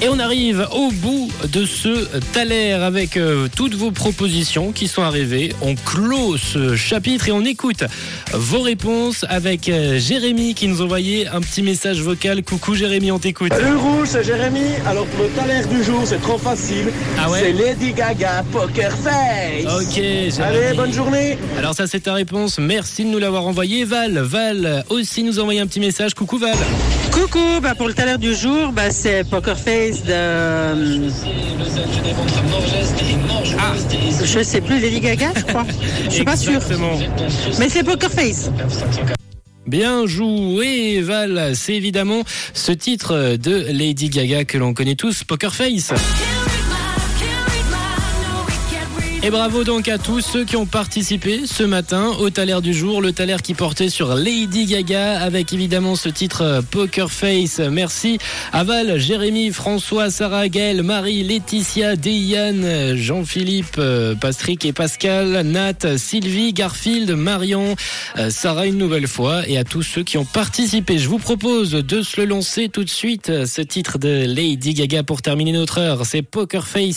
Et on arrive au bout de ce Thaler avec euh, toutes vos propositions qui sont arrivées. On clôt ce chapitre et on écoute vos réponses avec euh, Jérémy qui nous envoyait un petit message vocal. Coucou Jérémy, on t'écoute. Le rouge, c'est Jérémy. Alors pour le talaire du jour, c'est trop facile. Ah ouais C'est Lady Gaga, Poker Face. Ok, Jérémy. Allez, bonne journée. Alors ça c'est ta réponse, merci de nous l'avoir envoyé. Val, Val aussi nous a envoyé un petit message. Coucou Val. Coucou, bah pour le talent du jour, bah c'est Poker Face de. euh, Ah, je sais plus, Lady Gaga, je crois. Je suis pas. Exactement. Mais c'est Poker Face. Bien joué Val, c'est évidemment ce titre de Lady Gaga que l'on connaît tous, Poker Face. Et bravo donc à tous ceux qui ont participé ce matin au Thaler du jour, le Thaler qui portait sur Lady Gaga avec évidemment ce titre euh, Poker Face. Merci à Val, Jérémy, François, Sarah, Gaël, Marie, Laetitia, Déiane, Jean-Philippe, euh, Patrick et Pascal, Nat, Sylvie, Garfield, Marion, euh, Sarah une nouvelle fois et à tous ceux qui ont participé. Je vous propose de se le lancer tout de suite, ce titre de Lady Gaga pour terminer notre heure. C'est Poker Face.